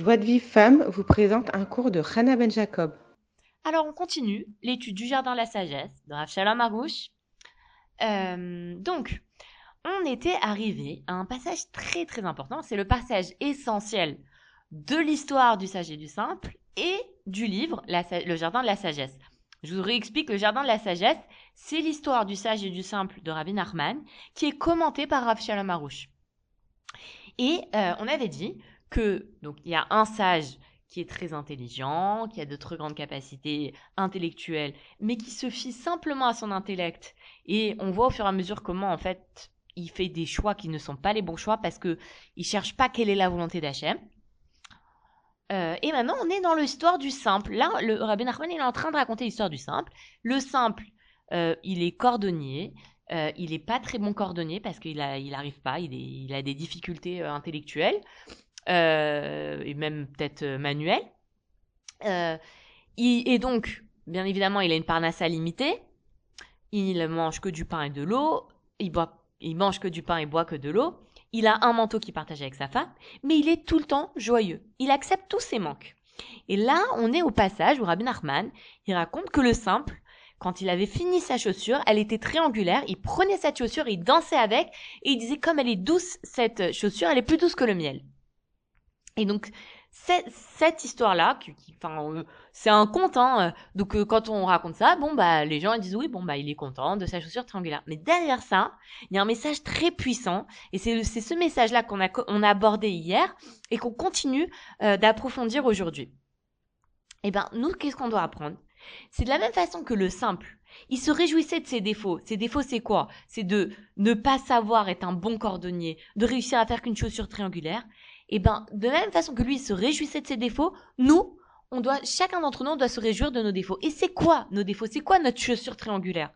Joie de Vie Femme vous présente un cours de Hannah Ben Jacob. Alors on continue l'étude du jardin de la sagesse de Rav Shalom. Euh, donc, on était arrivé à un passage très très important. C'est le passage essentiel de l'histoire du sage et du simple et du livre Le jardin de la sagesse. Je vous réexplique, le jardin de la sagesse, c'est l'histoire du sage et du simple de Rabbi Nachman qui est commentée par Rav Shalom. Et euh, on avait dit que donc il y a un sage qui est très intelligent, qui a de très grandes capacités intellectuelles, mais qui se fie simplement à son intellect. Et on voit au fur et à mesure comment, en fait, il fait des choix qui ne sont pas les bons choix parce que il cherche pas quelle est la volonté d'Hachem. Euh, et maintenant, on est dans l'histoire du simple. Là, le Rabbi Nachman, il est en train de raconter l'histoire du simple. Le simple, euh, il est cordonnier. Euh, il n'est pas très bon cordonnier parce qu'il n'arrive pas. Il, a des difficultés intellectuelles. Euh, et même peut-être euh, manuel. Euh, et donc, bien évidemment, il a une parnassa limitée. Il mange que du pain et de l'eau. Il, boit, il mange que du pain et boit que de l'eau. Il a un manteau qu'il partage avec sa femme, mais il est tout le temps joyeux. Il accepte tous ses manques. Et là, on est au passage où Rabbi Nachman, il raconte que le simple, quand il avait fini sa chaussure, elle était triangulaire, il prenait cette chaussure, il dansait avec, et il disait comme elle est douce, cette chaussure, elle est plus douce que le miel. Et donc, cette histoire-là, qui, enfin, euh, c'est un conte, hein, euh, donc euh, quand on raconte ça, bon bah les gens ils disent oui, bon bah il est content de sa chaussure triangulaire. Mais derrière ça, il y a un message très puissant, et c'est ce message-là qu'on a on a abordé hier et qu'on continue d'approfondir aujourd'hui. Eh ben nous, qu'est-ce qu'on doit apprendre? C'est de la même façon que le simple. Il se réjouissait de ses défauts. Ses défauts, c'est quoi? C'est de ne pas savoir être un bon cordonnier, de réussir à faire qu'une chaussure triangulaire. Et ben, de la même façon que lui se réjouissait de ses défauts, nous, on chacun d'entre nous, doit se réjouir de nos défauts. Et c'est quoi nos défauts? C'est quoi notre chaussure triangulaire?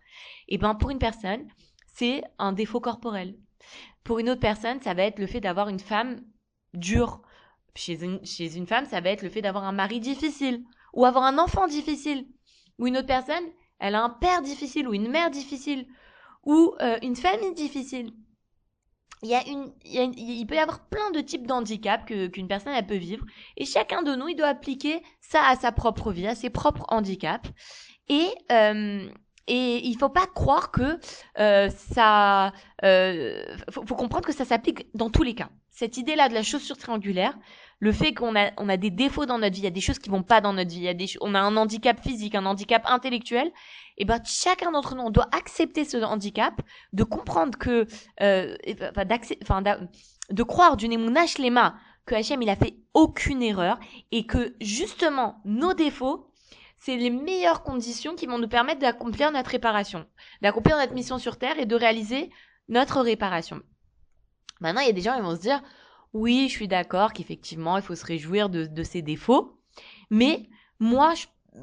Et ben, pour une personne, c'est un défaut corporel. Pour une autre personne, ça va être le fait d'avoir une femme dure. Chez une, chez une femme, ça va être le fait d'avoir un mari difficile ou avoir un enfant difficile. Ou une autre personne, elle a un père difficile ou une mère difficile ou euh, une famille difficile il, y a une, il, peut y avoir plein de types d'handicap qu'une personne elle peut vivre. Et chacun de nous il doit appliquer ça à sa propre vie à ses propres handicaps. Et euh, et il faut pas croire que euh, ça euh, faut, comprendre que ça s'applique dans tous les cas. Cette idée là de la chaussure triangulaire le fait qu'on a, on a des défauts dans notre vie, il y a des choses qui vont pas dans notre vie, il y a des, on a un handicap physique, un handicap intellectuel, et eh ben chacun d'entre nous, on doit accepter ce handicap, de comprendre que, euh, enfin, de croire du Nemunash Lema que Hachem il a fait aucune erreur et que justement nos défauts c'est les meilleures conditions qui vont nous permettre d'accomplir notre réparation, d'accomplir notre mission sur Terre et de réaliser notre réparation. Maintenant, il y a des gens qui vont se dire, oui, je suis d'accord qu'effectivement, il faut se réjouir de, de ses défauts. Mais moi,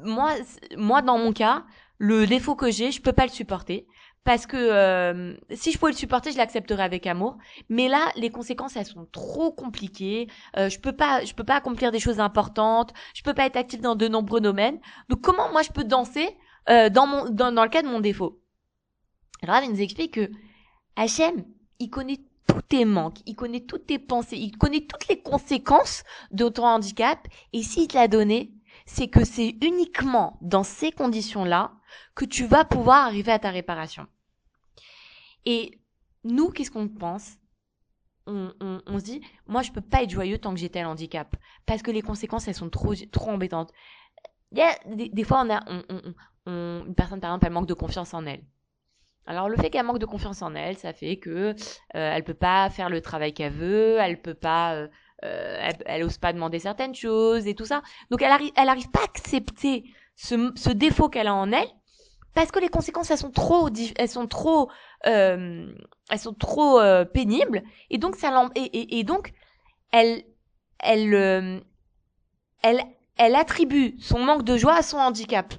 moi, moi, dans mon cas, le défaut que j'ai, je peux pas le supporter parce que euh, si je pouvais le supporter, je l'accepterais avec amour. Mais là, les conséquences, elles sont trop compliquées. Euh, je peux pas, je peux pas accomplir des choses importantes. Je peux pas être active dans de nombreux domaines. Donc, comment moi je peux danser euh, dans mon, dans, dans le cas de mon défaut? Alors, il nous explique que Hachem, il connaît tous tes manques, il connaît toutes tes pensées, il connaît toutes les conséquences de ton handicap. Et s'il te l'a donné, c'est que c'est uniquement dans ces conditions-là que tu vas pouvoir arriver à ta réparation. Et nous, qu'est-ce qu'on pense? On, on, se dit, moi, je peux pas être joyeux tant que j'ai tel handicap, parce que les conséquences, elles sont trop, trop embêtantes. Il y a, des, fois, on a, on, une personne, par exemple, elle manque de confiance en elle. Alors le fait qu'elle manque de confiance en elle, ça fait que euh, elle peut pas faire le travail qu'elle veut, elle peut pas, euh, euh elle, ose pas demander certaines choses et tout ça. Donc elle arrive, elle arrive pas à accepter ce, ce défaut qu'elle a en elle parce que les conséquences elles sont trop, elles sont trop, euh, elles sont trop euh, pénibles et donc ça et, et, et donc elle, elle, euh, elle, elle attribue son manque de joie à son handicap.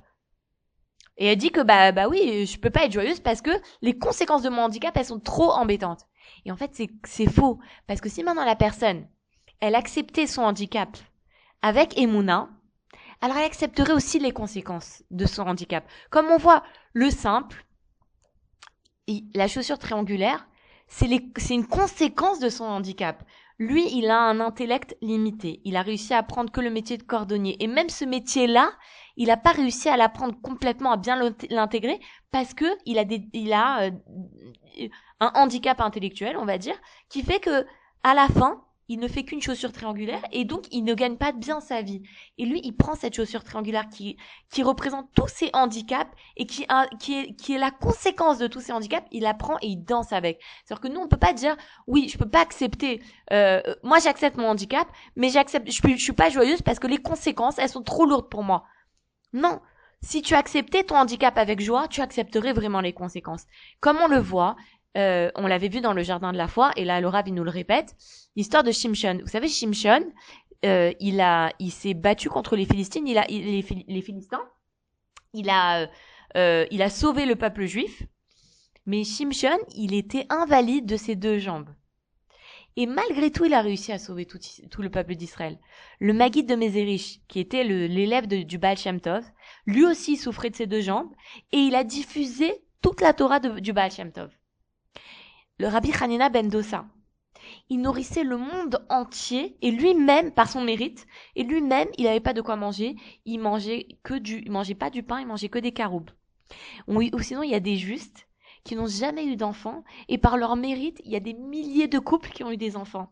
Et elle dit que bah bah oui, je peux pas être joyeuse parce que les conséquences de mon handicap elles sont trop embêtantes. Et en fait c'est c'est faux parce que si maintenant la personne elle acceptait son handicap avec Emouna, alors elle accepterait aussi les conséquences de son handicap. Comme on voit le simple, la chaussure triangulaire, c'est une conséquence de son handicap. lui, il a un intellect limité. Il a réussi à apprendre que le métier de cordonnier. Et même ce métier-là, il n'a pas réussi à l'apprendre complètement, à bien l'intégrer, parce que il a, des, il a euh, un handicap intellectuel, on va dire, qui fait que à la fin, il ne fait qu'une chaussure triangulaire et donc il ne gagne pas bien sa vie. Et lui, il prend cette chaussure triangulaire qui, qui représente tous ses handicaps et qui, qui, est, qui est la conséquence de tous ces handicaps, il la prend et il danse avec. C'est-à-dire que nous, on peut pas dire, oui, je peux pas accepter, euh, moi j'accepte mon handicap, mais j'accepte, je, je suis pas joyeuse parce que les conséquences, elles sont trop lourdes pour moi. Non. Si tu acceptais ton handicap avec joie, tu accepterais vraiment les conséquences. Comme on le voit, euh, on l'avait vu dans le jardin de la foi, et là le il nous le répète, l'histoire de Shimshon. Vous savez, Shimshon, euh, il a, il s'est battu contre les Philistines, il a, les, les Philistins, il a, euh, il a sauvé le peuple juif, mais Shimshon, il était invalide de ses deux jambes. Et malgré tout, il a réussi à sauver tout, le peuple d'Israël. Le Maguide de Mézérich, qui était l'élève du Baal Shem Tov, lui aussi souffrait de ses deux jambes, et il a diffusé toute la Torah du Baal Shem Tov le rabbi Hanina ben Dosa. Il nourrissait le monde entier et lui-même, par son mérite, et lui-même, il n'avait pas de quoi manger. Il mangeait que du, il mangeait pas du pain, il mangeait que des caroubes. Ou, sinon, il y a des justes qui n'ont jamais eu d'enfants et par leur mérite, il y a des milliers de couples qui ont eu des enfants.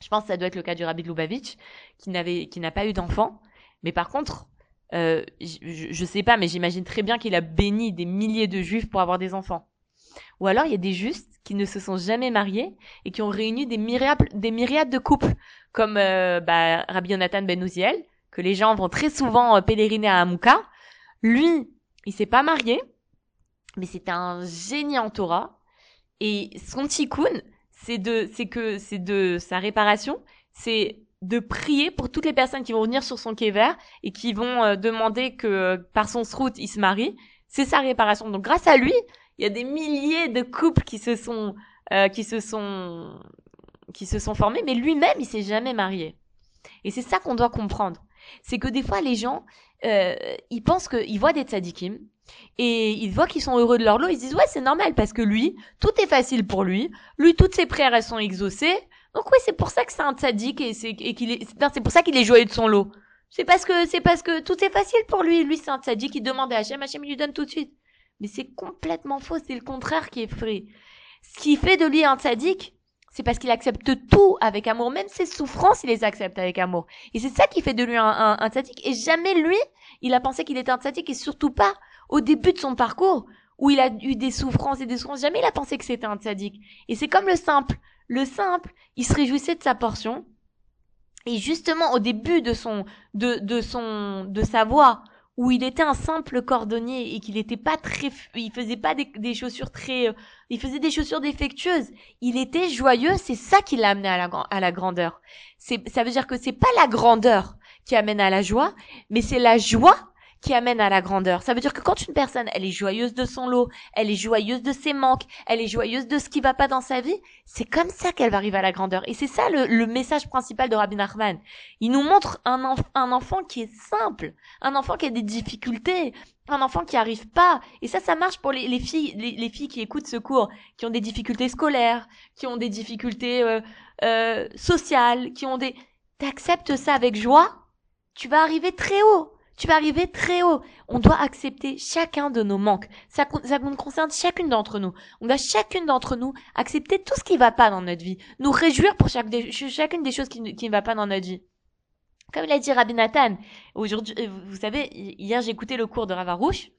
Je pense que ça doit être le cas du rabbi de Lubavitch qui n'avait, qui n'a pas eu d'enfants. Mais par contre, euh, je, je sais pas, mais j'imagine très bien qu'il a béni des milliers de juifs pour avoir des enfants. Ou alors il y a des justes qui ne se sont jamais mariés et qui ont réuni des myriades, des myriades de couples, comme euh, bah, Rabbi Yonatan Ben Uziel, que les gens vont très souvent euh, pèleriner à Amouka. Lui, il s'est pas marié, mais c'est un génie en Torah. Et son tikkun, c'est de, c'est que, c'est de sa réparation, c'est de prier pour toutes les personnes qui vont venir sur son kéver et qui vont euh, demander que par son srout il se marie. C'est sa réparation. Donc grâce à lui, il y a des milliers de couples qui se sont euh, qui se sont qui se sont formés, mais lui-même il s'est jamais marié. Et c'est ça qu'on doit comprendre. C'est que des fois les gens euh, ils pensent qu'ils voient des tzadikim et ils voient qu'ils sont heureux de leur lot, ils se disent ouais c'est normal parce que lui tout est facile pour lui, lui toutes ses prières elles sont exaucées, donc oui c'est pour ça que c'est un tzadik et c'est qu'il est c'est pour ça qu'il est joyeux de son lot. C'est parce que c'est parce que tout est facile pour lui, lui c'est un tzadik qui demande à Hachem, Hachem il lui donne tout de suite. Mais c'est complètement faux, c'est le contraire qui est vrai. Ce qui fait de lui un tzaddik, c'est parce qu'il accepte tout avec amour, même ses souffrances, il les accepte avec amour. Et c'est ça qui fait de lui un, un, un. Et jamais lui, il a pensé qu'il était un tzaddik, et surtout pas au début de son parcours, où il a eu des souffrances et des souffrances. Jamais il a pensé que c'était un tzaddik. Et c'est comme le simple. Le simple, il se réjouissait de sa portion. Et justement, au début de son, de, de son, de sa voix, où il était un simple cordonnier et qu'il n'était pas très, il faisait pas des, chaussures très, euh, il faisait des chaussures défectueuses. Il était joyeux, c'est ça qui l'a amené à la, à la grandeur. C'est, ça veut dire que c'est pas la grandeur qui amène à la joie, mais c'est la joie qui amène à la grandeur. Ça veut dire que quand une personne, elle est joyeuse de son lot, elle est joyeuse de ses manques, elle est joyeuse de ce qui va pas dans sa vie, c'est comme ça qu'elle va arriver à la grandeur. Et c'est ça le, message principal de Rabbi Nachman. Il nous montre un, un enfant qui est simple, un enfant qui a des difficultés, un enfant qui arrive pas. Et ça, ça marche pour les, filles, les, filles qui écoutent ce cours, qui ont des difficultés scolaires, qui ont des difficultés euh, euh, sociales, qui ont des... T'acceptes ça avec joie, tu vas arriver très haut tu vas arriver très haut. On doit accepter chacun de nos manques. Ça, ça nous concerne chacune d'entre nous. On doit chacune d'entre nous accepter tout ce qui va pas dans notre vie. Nous réjouir pour chacune des choses qui, qui ne va pas dans notre vie. Comme l'a dit Rabbi Nathan, aujourd'hui, euh, vous savez, hier j'ai écouté le cours de Ravarouche,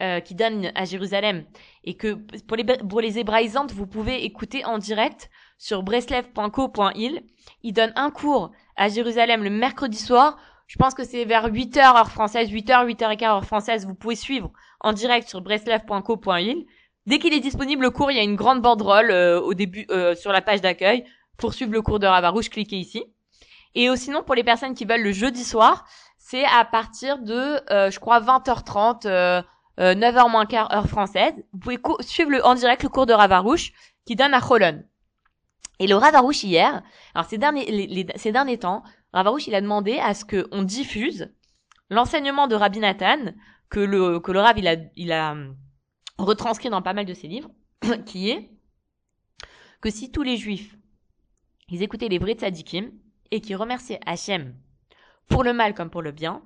euh, qui donne à Jérusalem, et que pour les, pour les hébraïsantes, vous pouvez écouter en direct sur breslev.co.il. Il donne un cours à Jérusalem le mercredi soir je pense que c'est vers 8h heure française, 8h, 8h15 heure française. Vous pouvez suivre en direct sur breslev.co.il. Dès qu'il est disponible le cours, il y a une grande banderole euh, au début euh, sur la page d'accueil. Pour suivre le cours de Ravarouche, cliquez ici. Et sinon, pour les personnes qui veulent le jeudi soir, c'est à partir de, euh, je crois, 20h30, 9h moins quart heure française. Vous pouvez suivre en direct le cours de Ravarouche qui donne à Cholon. Et le Ravarouche hier, alors ces derniers temps, Ravarouche, a demandé à ce qu'on diffuse l'enseignement de Rabbi Nathan, que le, que Rav, a, hum, retranscrit dans pas mal de ses livres, qui est que si tous les juifs ils écoutaient les vrais tzadikim et qui remerciaient Hachem pour le mal comme pour le bien,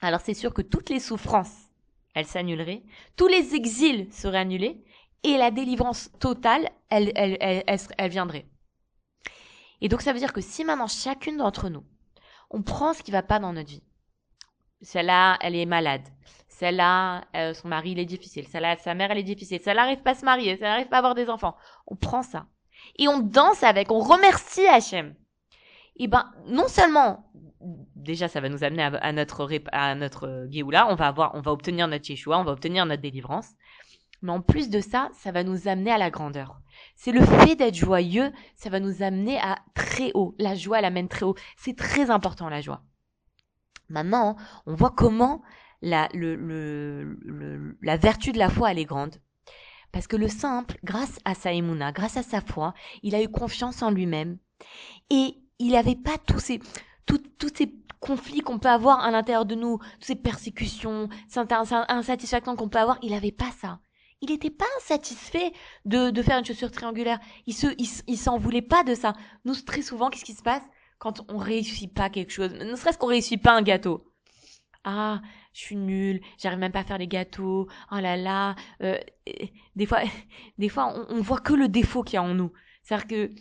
alors c'est sûr que toutes les souffrances, elles s'annuleraient, tous les exils seraient annulés et la délivrance totale, elle, viendrait. Et donc ça veut dire que si maintenant chacune d'entre nous, on prend ce qui va pas dans notre vie, celle-là, elle est malade, celle-là, euh, son mari, il est difficile, celle-là, sa mère, elle est difficile, celle-là n'arrive pas à se marier, celle-là n'arrive pas à avoir des enfants, on prend ça et on danse avec, on remercie Hachem. Et ben, non seulement, déjà, ça va nous amener à, notre à notre Géoula, on va avoir, on va obtenir notre Yeshua, on va obtenir notre délivrance. Mais en plus de ça, ça va nous amener à la grandeur. C'est le fait d'être joyeux, ça va nous amener à très haut. La joie, elle amène très haut. C'est très important, la joie. Maintenant, on voit comment la, le, le, la vertu de la foi, elle est grande. Parce que le simple, grâce à sa émouna, grâce à sa foi, il a eu confiance en lui-même. Et il n'avait pas tous ces, tous ces conflits qu'on peut avoir à l'intérieur de nous, toutes ces persécutions, cette insatisfaction qu'on peut avoir, il n'avait pas ça. Il n'était pas insatisfait de, faire une chaussure triangulaire. Il se, s'en voulait pas de ça. Nous, très souvent, qu'est-ce qui se passe? Quand on réussit pas quelque chose? Ne serait-ce qu'on réussit pas un gâteau. Ah, je suis nulle, j'arrive même pas à faire les gâteaux. Oh là là. Euh, des fois, des fois, on, on voit que le défaut qu'il y a en nous. C'est-à-dire que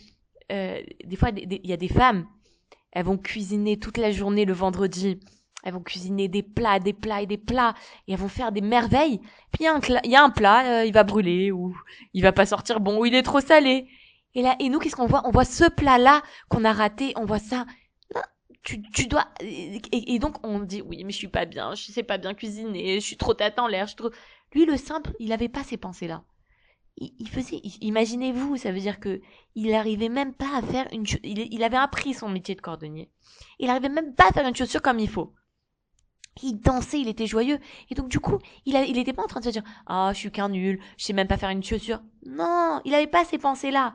euh, des fois, il y a des femmes, elles vont cuisiner toute la journée le vendredi. Elles vont cuisiner des plats, des plats et des plats, et elles vont faire des merveilles. Puis il y a un, plat, euh, il va brûler, ou il va pas sortir bon, ou il est trop salé. Et là, et nous, qu'est-ce qu'on voit? On voit ce plat-là qu'on a raté, on voit ça. tu, tu dois. Et, donc on dit oui, mais je suis pas bien, je sais pas bien cuisiner, je suis trop tête en l'air, je suis trop. Lui, le simple, il avait pas ces pensées-là il, faisait, imaginez-vous, ça veut dire que il arrivait même pas à faire une, il, il avait appris son métier de cordonnier. Il arrivait même pas à faire une chaussure comme il faut. Il dansait, il était joyeux. Et donc, du coup, il, a, il était pas en train de se dire, ah, je suis qu'un nul, je sais même pas faire une chaussure. Non, il avait pas ces pensées-là.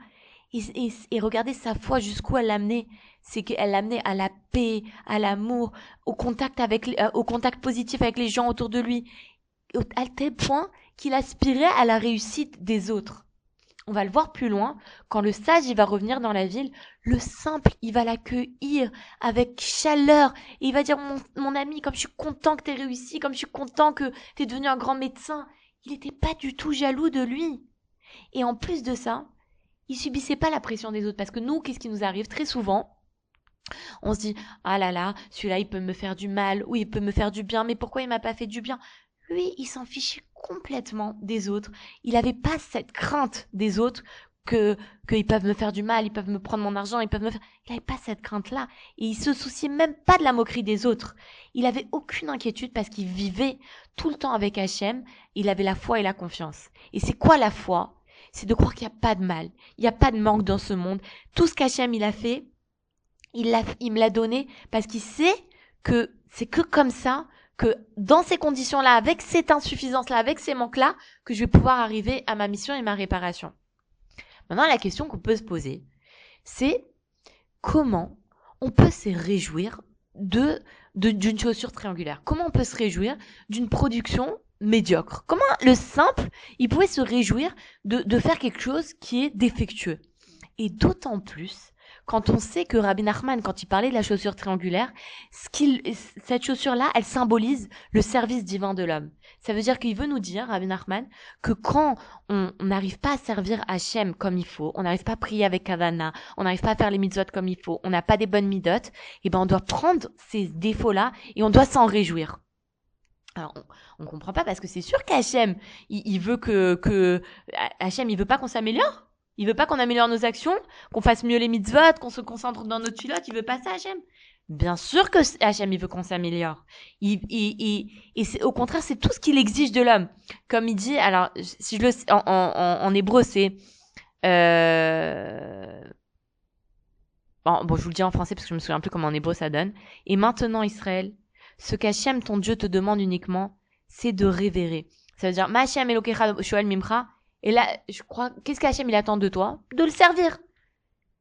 Et, et, regardez sa foi jusqu'où elle l'amenait. C'est qu'elle l'amenait à la paix, à l'amour, au contact avec, euh, au contact positif avec les gens autour de lui. À tel point qu'il aspirait à la réussite des autres. On va le voir plus loin, quand le sage il va revenir dans la ville, le simple il va l'accueillir avec chaleur. Et il va dire mon, mon ami comme je suis content que t'aies réussi, comme je suis content que t'es devenu un grand médecin. Il n'était pas du tout jaloux de lui. Et en plus de ça, il subissait pas la pression des autres. Parce que nous, qu'est-ce qui nous arrive très souvent? On se dit ah là là, celui-là il peut me faire du mal ou il peut me faire du bien, mais pourquoi il m'a pas fait du bien? Lui, il s'en fichait complètement des autres. Il n'avait pas cette crainte des autres que qu'ils peuvent me faire du mal, ils peuvent me prendre mon argent, ils peuvent me faire. Il n'avait pas cette crainte-là et il se souciait même pas de la moquerie des autres. Il avait aucune inquiétude parce qu'il vivait tout le temps avec Hachem. Il avait la foi et la confiance. Et c'est quoi la foi? C'est de croire qu'il n'y a pas de mal, il n'y a pas de manque dans ce monde. Tout ce qu'Hachem il a fait, il l'a, il me l'a donné parce qu'il sait que c'est que comme ça que dans ces conditions-là, avec cette insuffisance-là, avec ces manques-là, que je vais pouvoir arriver à ma mission et ma réparation. Maintenant, la question qu'on peut se poser, c'est comment on peut se réjouir de d'une chaussure triangulaire? Comment on peut se réjouir d'une production médiocre? Comment le simple, il pouvait se réjouir de, de faire quelque chose qui est défectueux? Et d'autant plus quand on sait que Rabbi Nachman, quand il parlait de la chaussure triangulaire, ce qu'il, cette chaussure-là, elle symbolise le service divin de l'homme. Ça veut dire qu'il veut nous dire, Rabbi Nachman, que quand on n'arrive pas à servir Hachem comme il faut, on n'arrive pas à prier avec Kavana, on n'arrive pas à faire les mitzvot comme il faut, on n'a pas des bonnes midot, et eh ben on doit prendre ces défauts-là et on doit s'en réjouir. Alors, on, on comprend pas parce que c'est sûr qu'Hachem, il, il veut que, que, Hachem, il veut pas qu'on s'améliore. Il veut pas qu'on améliore nos actions, qu'on fasse mieux les mitzvot, qu'on se concentre dans notre pilote. Il veut pas ça, Hachem. Bien sûr que Hachem, il veut qu'on s'améliore. Il, il, et c'est, au contraire, c'est tout ce qu'il exige de l'homme. Comme il dit, alors, si je le en, en, en hébreu, c'est, euh, bon, bon, je vous le dis en français parce que je me souviens plus comment en hébreu ça donne. Et maintenant, Israël, ce qu'Hachem, ton Dieu, te demande uniquement, c'est de révérer. Ça veut dire, Ma Hachem Elokecha Shoel Mimcha, et là, je crois, qu'est-ce qu'Hachem il attend de toi? De le servir.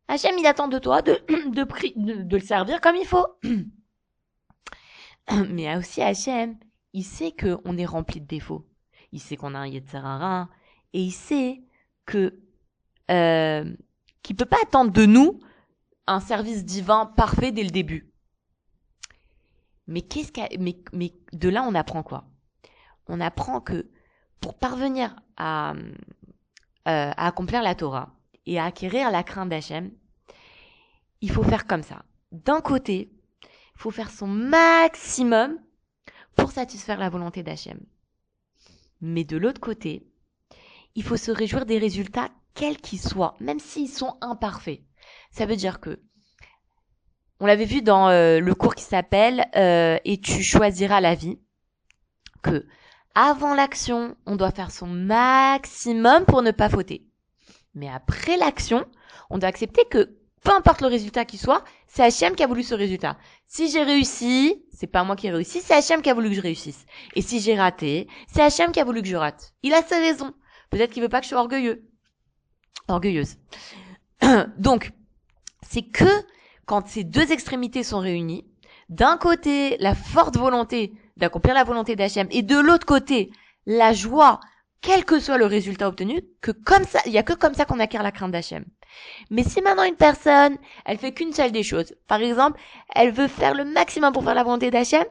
Hachem il attend de toi de, de, de, le servir comme il faut. Mais aussi Hachem, il sait qu'on est rempli de défauts. Il sait qu'on a un Yetzerara. Et il sait que euh, qui peut pas attendre de nous un service divin parfait dès le début. Mais qu'est-ce mais, mais de là, on apprend quoi? On apprend que pour parvenir à, euh, à accomplir la Torah et à acquérir la crainte d'Hachem, il faut faire comme ça. D'un côté, il faut faire son maximum pour satisfaire la volonté d'Hachem. Mais de l'autre côté, il faut se réjouir des résultats quels qu'ils soient, même s'ils sont imparfaits. Ça veut dire que, on l'avait vu dans euh, le cours qui s'appelle euh, Et tu choisiras la vie, que avant l'action, on doit faire son maximum pour ne pas fauter. Mais après l'action, on doit accepter que peu importe le résultat qui soit, c'est Hachem qui a voulu ce résultat. Si j'ai réussi, c'est pas moi qui ai réussi, c'est Hachem qui a voulu que je réussisse. Et si j'ai raté, c'est Hachem qui a voulu que je rate. Il a ses raisons. Peut-être qu'il veut pas que je sois orgueilleux. Orgueilleuse. Donc, c'est que quand ces deux extrémités sont réunies, d'un côté, la forte volonté d'accomplir la volonté d'Hachem, et de l'autre côté, la joie, quel que soit le résultat obtenu, que comme ça, il y a que comme ça qu'on acquiert la crainte d'Hachem. Mais si maintenant une personne, elle fait qu'une seule des choses, par exemple, elle veut faire le maximum pour faire la volonté d'Hachem,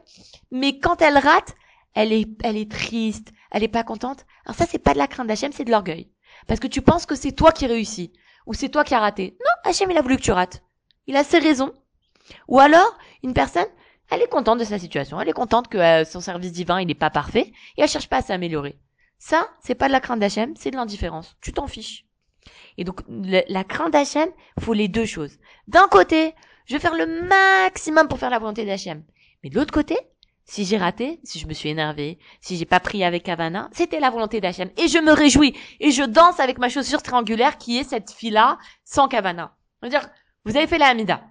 mais quand elle rate, elle est, elle est triste, elle est pas contente. Alors ça, c'est pas de la crainte d'Hachem, c'est de l'orgueil. Parce que tu penses que c'est toi qui réussis, ou c'est toi qui as raté. Non, Hachem, il a voulu que tu rates. Il a ses raisons. Ou alors, une personne, elle est contente de sa situation, elle est contente que euh, son service divin, il n'est pas parfait, et elle cherche pas à s'améliorer. Ça, c'est pas de la crainte d'Hachem, c'est de l'indifférence. Tu t'en fiches. Et donc, la crainte d'Hachem, faut les deux choses. D'un côté, je vais faire le maximum pour faire la volonté d'Hachem. Mais de l'autre côté, si j'ai raté, si je me suis énervé, si j'ai pas pris avec Havana, c'était la volonté d'Hachem. Et je me réjouis. Et je danse avec ma chaussure triangulaire qui est cette fille-là sans Kavana. Je veux dire, vous avez fait la Hamida.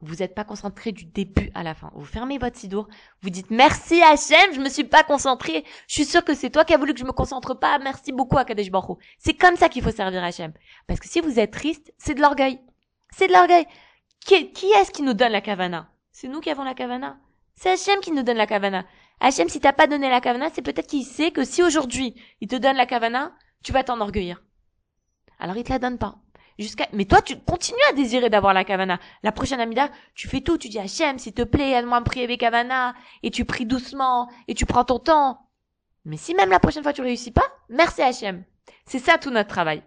Vous n'êtes pas concentré du début à la fin. Vous fermez votre sidour. Vous dites merci Hachem, je me suis pas concentré. Je suis sûr que c'est toi qui as voulu que je me concentre pas. Merci beaucoup à Kadesh Baruch. C'est comme ça qu'il faut servir Hachem. Parce que si vous êtes triste, c'est de l'orgueil. C'est de l'orgueil. Qui, qui est-ce qui nous donne la kavana? C'est nous qui avons la kavana. C'est Hachem qui nous donne la kavana. Hachem, si t'as pas donné la kavana, c'est peut-être qu'il sait que si aujourd'hui il te donne la kavana, tu vas t'enorgueillir. Alors il te la donne pas. Jusqu'à, mais toi, tu continues à désirer d'avoir la kavana. La prochaine amida, tu fais tout. Tu dis Hachem, s'il te plaît, aide-moi à me prier avec kavana. Et tu pries doucement. Et tu prends ton temps. Mais si même la prochaine fois tu réussis pas, merci Hachem. C'est ça tout notre travail.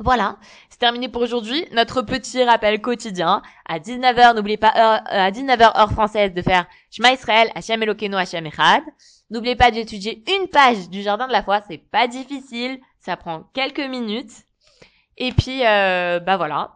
Voilà, c'est terminé pour aujourd'hui. Notre petit rappel quotidien. À 19h, n'oubliez pas euh, à 19h heure française de faire Shema Israël, Hachem Elokeinu, Hachem Echad. N'oubliez pas d'étudier une page du Jardin de la Foi. C'est pas difficile. Ça prend quelques minutes. Et puis, euh, bah voilà.